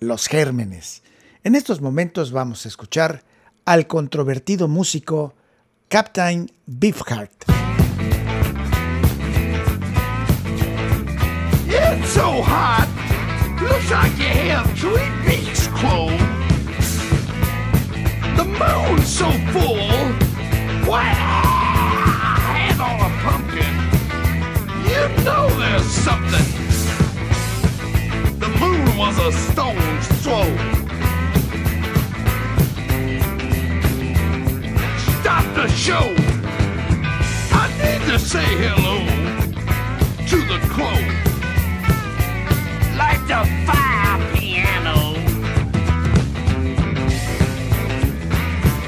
los gérmenes. En estos momentos vamos a escuchar al controvertido músico Captain Beefheart. It's so hot. Looks like you have three beaks closed. The moon's so full. Why, I had on a pumpkin. You know there's something. The moon a stone's throw. Stop the show. I need to say hello to the crow like the fire piano.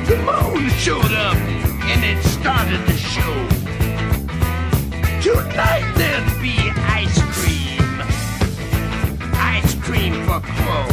The moon showed up and it started the show. Tonight there'd be Whoa.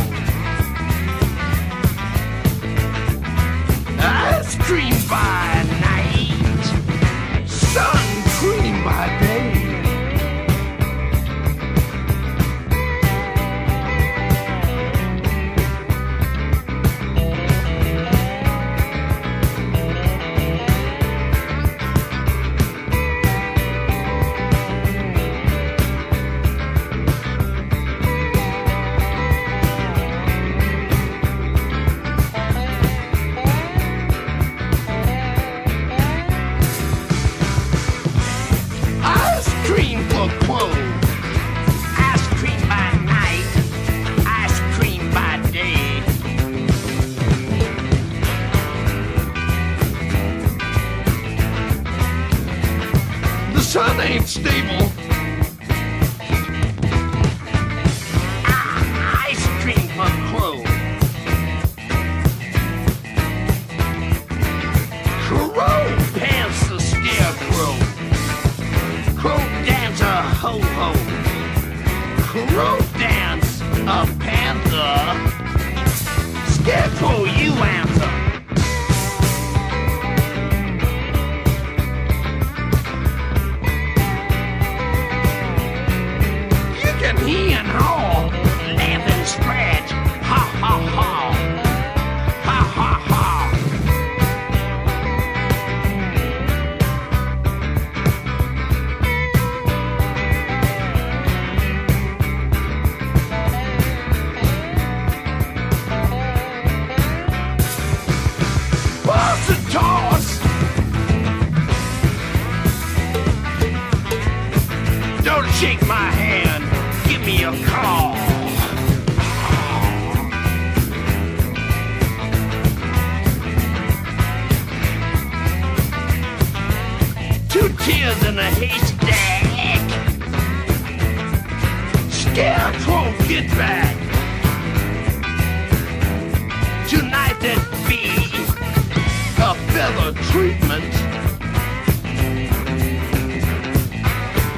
Treatment.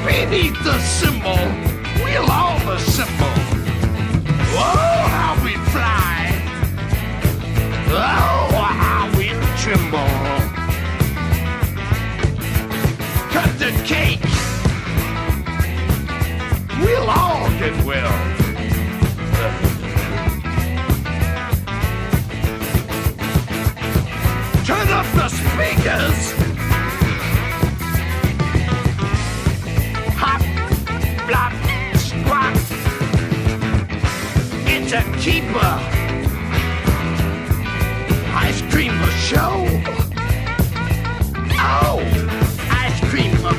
Beneath the symbol, we'll all assemble. Oh, how we fly! Oh, how we tremble! Cut the cake! We'll all get well. Speakers. Hop, flop, squat. It's a keeper. Ice cream for show. Oh, ice cream for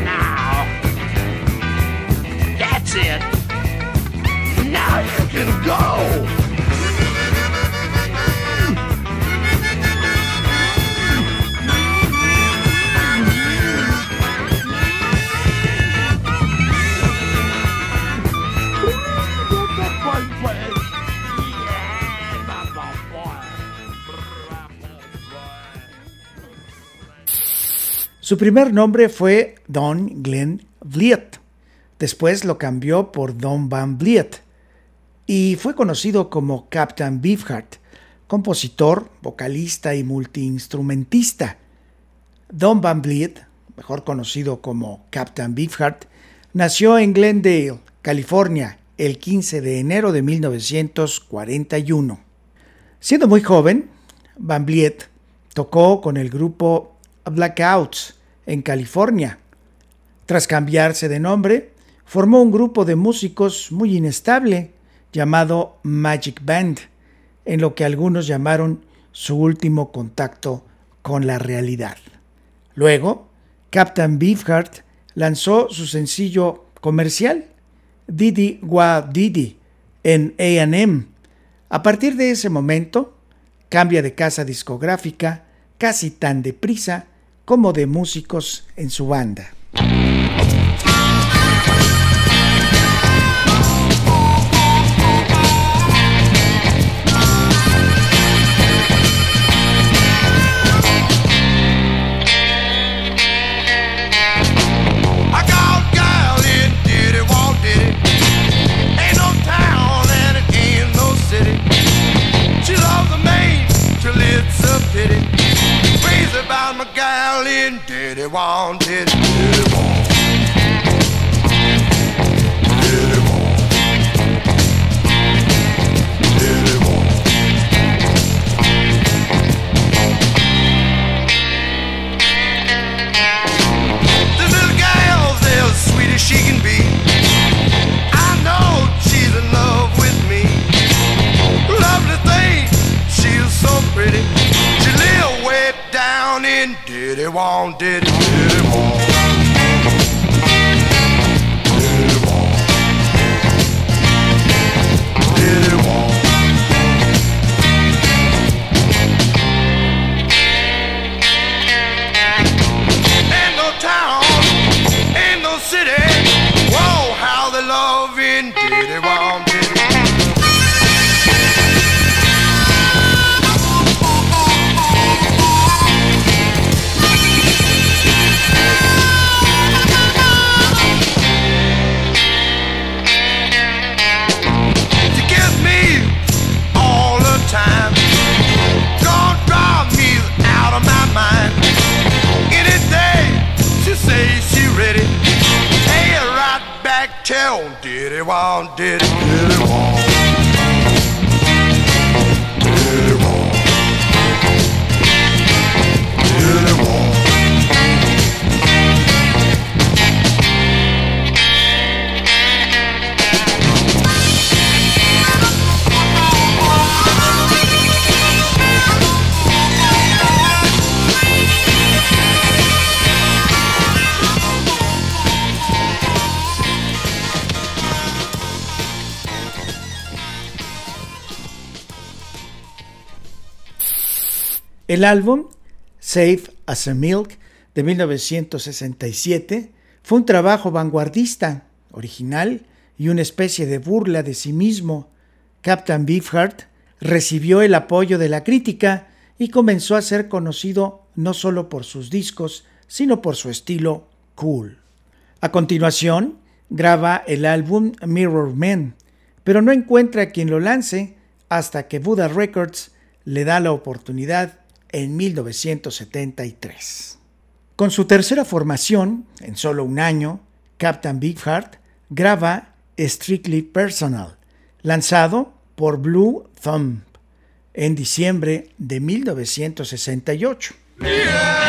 now. That's it. Now you can go. Su primer nombre fue Don Glenn Vliet. Después lo cambió por Don Van Vliet y fue conocido como Captain Beefheart, compositor, vocalista y multiinstrumentista. Don Van Vliet, mejor conocido como Captain Beefheart, nació en Glendale, California, el 15 de enero de 1941. Siendo muy joven, Van Vliet tocó con el grupo Blackouts en California. Tras cambiarse de nombre, formó un grupo de músicos muy inestable llamado Magic Band, en lo que algunos llamaron su último contacto con la realidad. Luego, Captain Beefheart lanzó su sencillo comercial, Didi Wa Didi, en AM. A partir de ese momento, cambia de casa discográfica casi tan deprisa como de músicos en su banda. Little gal's as sweet as she can be. I know she's in love with me. Lovely thing, she's so pretty. She live way down in Diddy want, diddy, diddy want. El álbum Safe as a Milk de 1967 fue un trabajo vanguardista, original y una especie de burla de sí mismo. Captain Beefheart recibió el apoyo de la crítica y comenzó a ser conocido no solo por sus discos, sino por su estilo cool. A continuación, graba el álbum Mirror Man, pero no encuentra quien lo lance hasta que Buddha Records le da la oportunidad en 1973. Con su tercera formación, en solo un año, Captain Beefheart graba Strictly Personal, lanzado por Blue Thumb en diciembre de 1968. Well,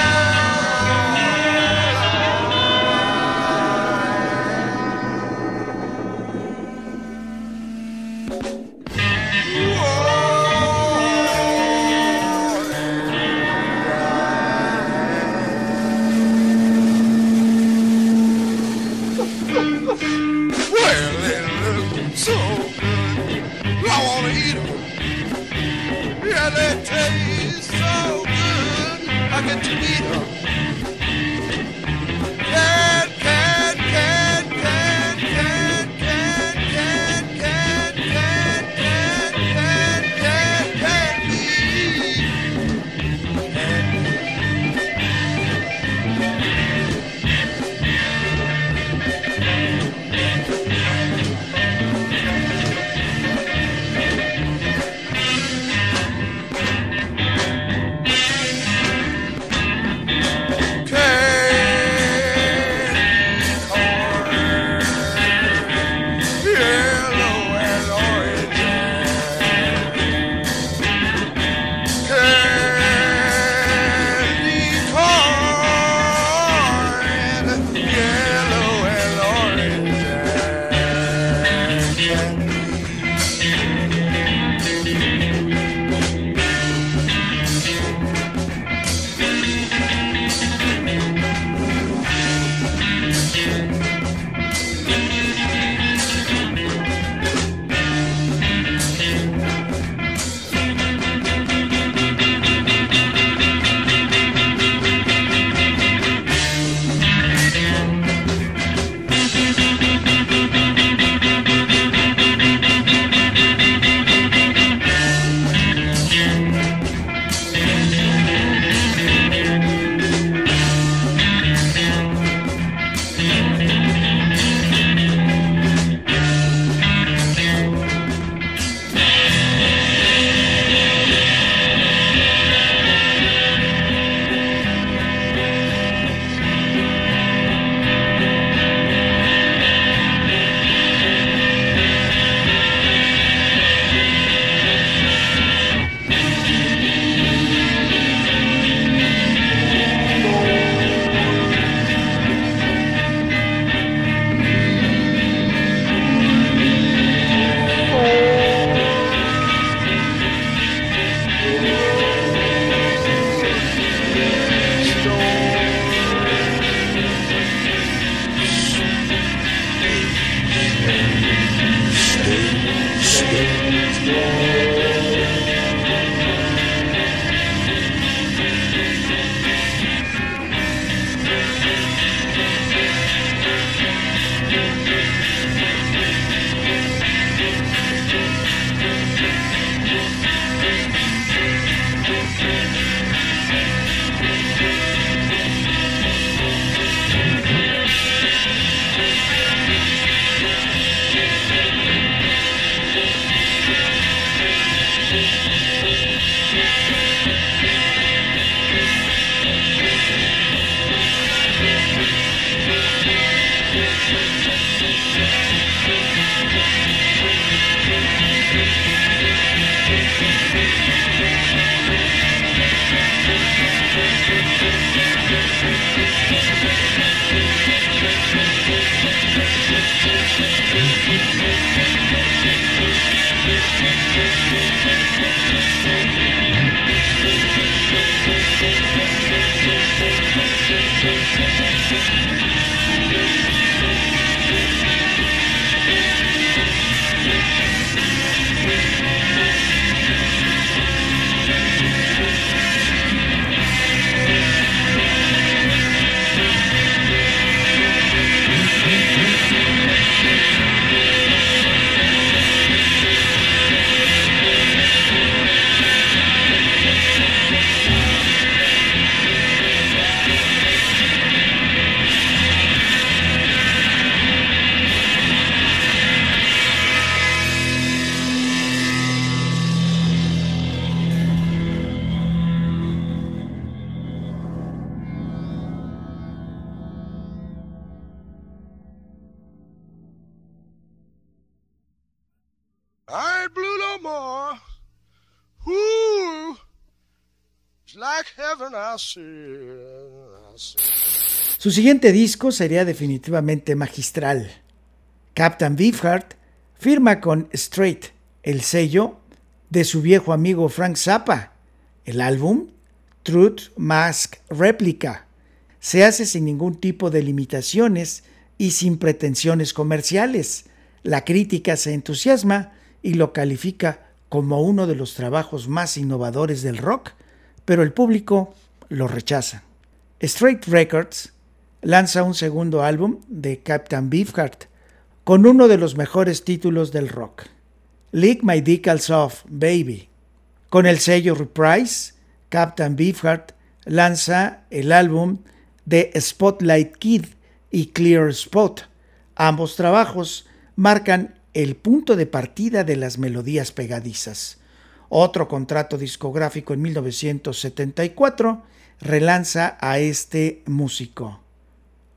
Su siguiente disco sería definitivamente magistral. Captain Beefheart firma con Straight, el sello de su viejo amigo Frank Zappa. El álbum, Truth Mask Replica, se hace sin ningún tipo de limitaciones y sin pretensiones comerciales. La crítica se entusiasma y lo califica como uno de los trabajos más innovadores del rock, pero el público lo rechaza. Straight Records lanza un segundo álbum de Captain Beefheart con uno de los mejores títulos del rock, Lick My Decals Off, Baby. Con el sello Reprise, Captain Beefheart lanza el álbum de Spotlight Kid y Clear Spot. Ambos trabajos marcan el punto de partida de las melodías pegadizas. Otro contrato discográfico en 1974 relanza a este músico.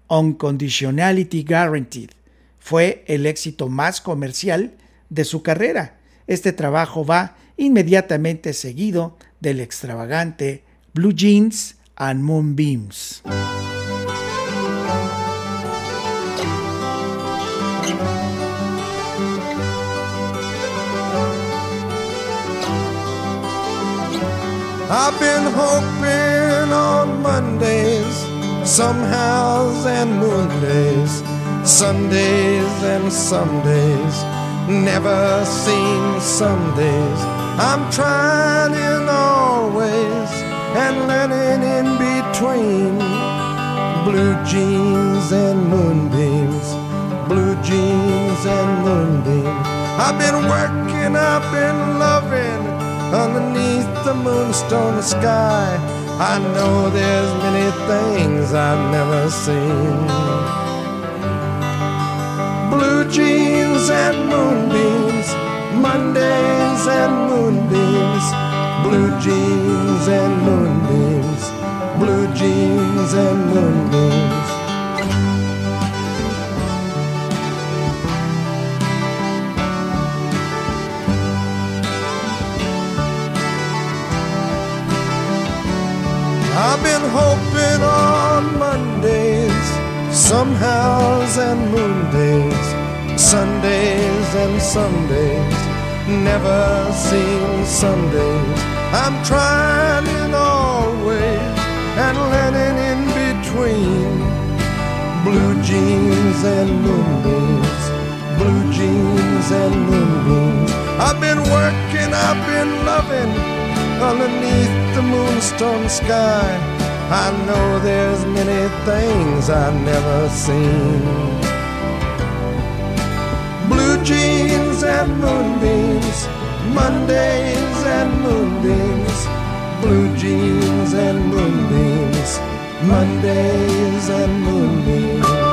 Unconditionality Guaranteed fue el éxito más comercial de su carrera. Este trabajo va inmediatamente seguido del extravagante Blue Jeans and Moonbeams. I've been hoping on Mondays, somehows and Mondays, Sundays and some days, never seen Sundays. I'm trying in all ways and learning in between. Blue jeans and moonbeams, blue jeans and moonbeams. I've been working, I've the sky. I know there's many things I've never seen. Blue jeans and moonbeams, Mondays and moonbeams, blue jeans and moonbeams, blue jeans and moonbeams. I've been hoping on Mondays, somehows and moondays, Sundays and Sundays, never seen Sundays. I'm trying in all ways and learning in between. Blue jeans and moonbeams, blue jeans and moonbeams. I've been working, I've been loving underneath the moonstone sky. I know there's many things I've never seen. Blue jeans and moonbeams, Mondays and moonbeams, blue jeans and moonbeams, Mondays and moonbeams.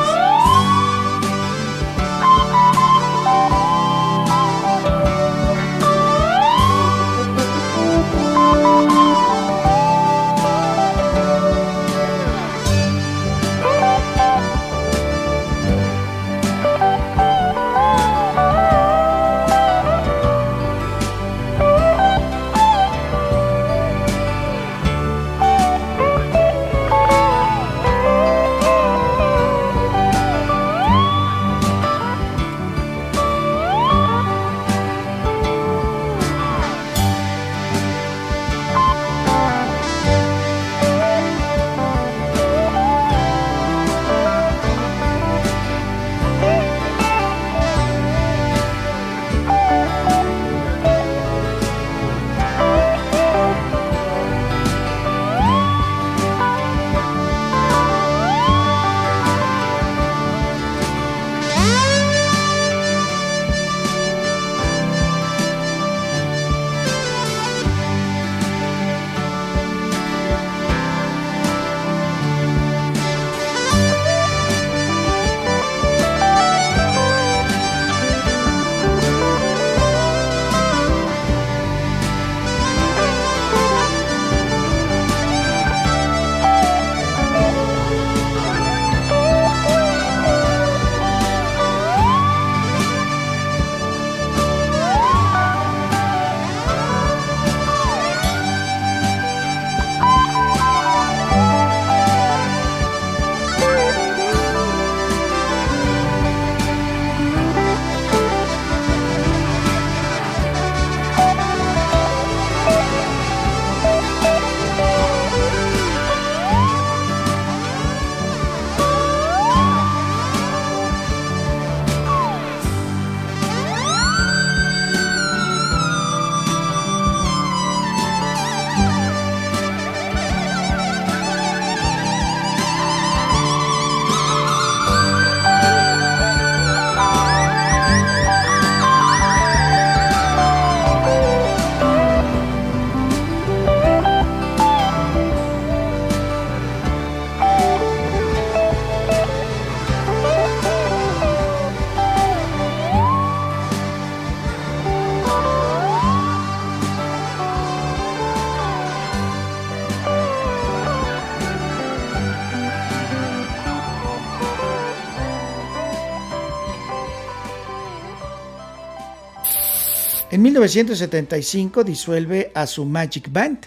1975 disuelve a su Magic Band.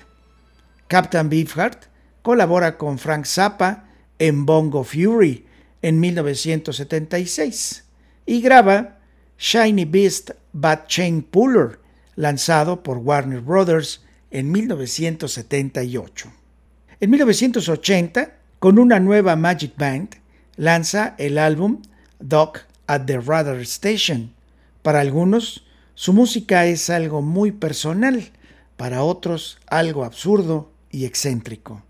Captain Beefheart colabora con Frank Zappa en Bongo Fury en 1976 y graba Shiny Beast Bad Chain Puller, lanzado por Warner Brothers en 1978. En 1980, con una nueva Magic Band, lanza el álbum Doc at the Radar Station. Para algunos, su música es algo muy personal, para otros algo absurdo y excéntrico.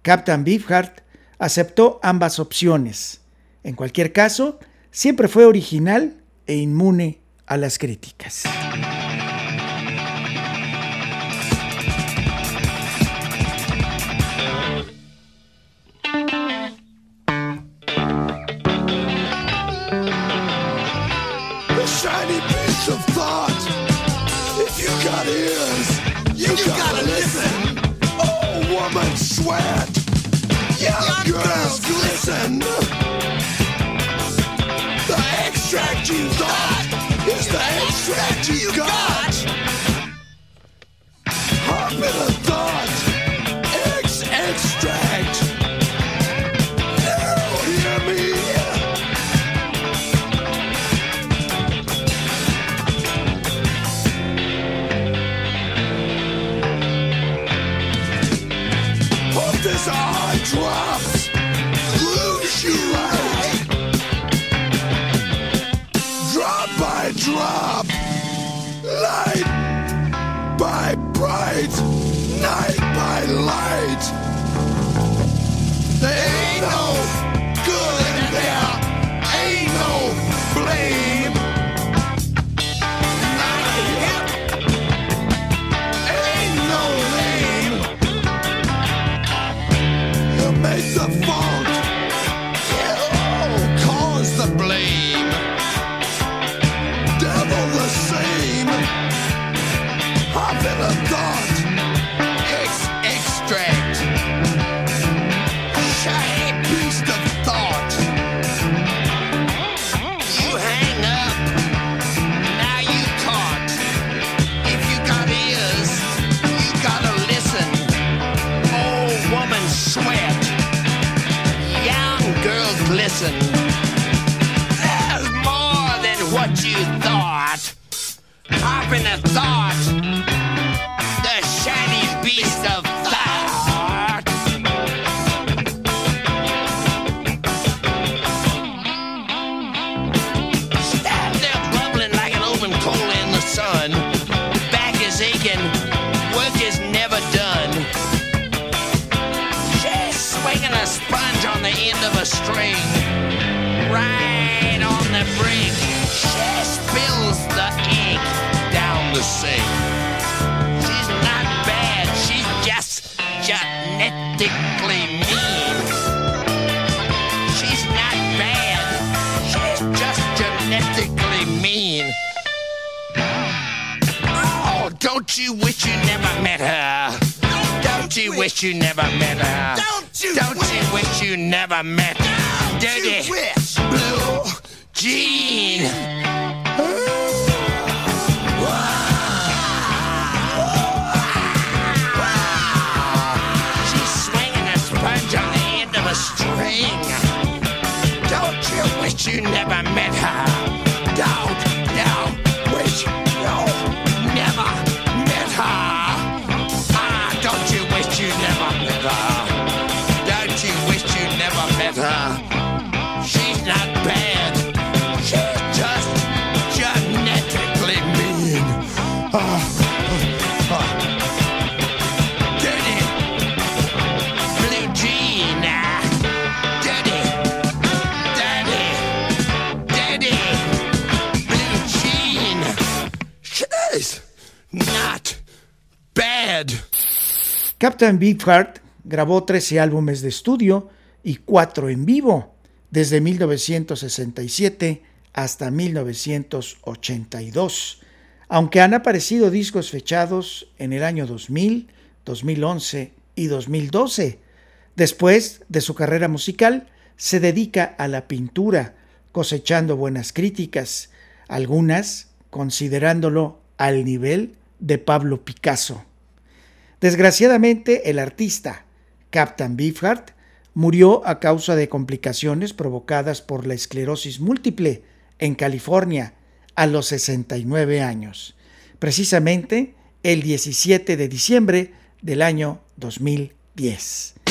Captain Beefheart aceptó ambas opciones. En cualquier caso, siempre fue original e inmune a las críticas. drops, lose you right. Drop by drop, light by bright, night by light. They ain't no listen wish you never met her? Don't you, wish you never met her? Don't you wish you never met Don't Dirty wish, Blue Jean? She's swinging a sponge on the end of a string. Don't you wish you never met her? Captain Beefheart grabó 13 álbumes de estudio y 4 en vivo desde 1967 hasta 1982, aunque han aparecido discos fechados en el año 2000, 2011 y 2012. Después de su carrera musical, se dedica a la pintura, cosechando buenas críticas, algunas considerándolo al nivel de Pablo Picasso. Desgraciadamente, el artista Captain Beefheart murió a causa de complicaciones provocadas por la esclerosis múltiple en California a los 69 años, precisamente el 17 de diciembre del año 2010.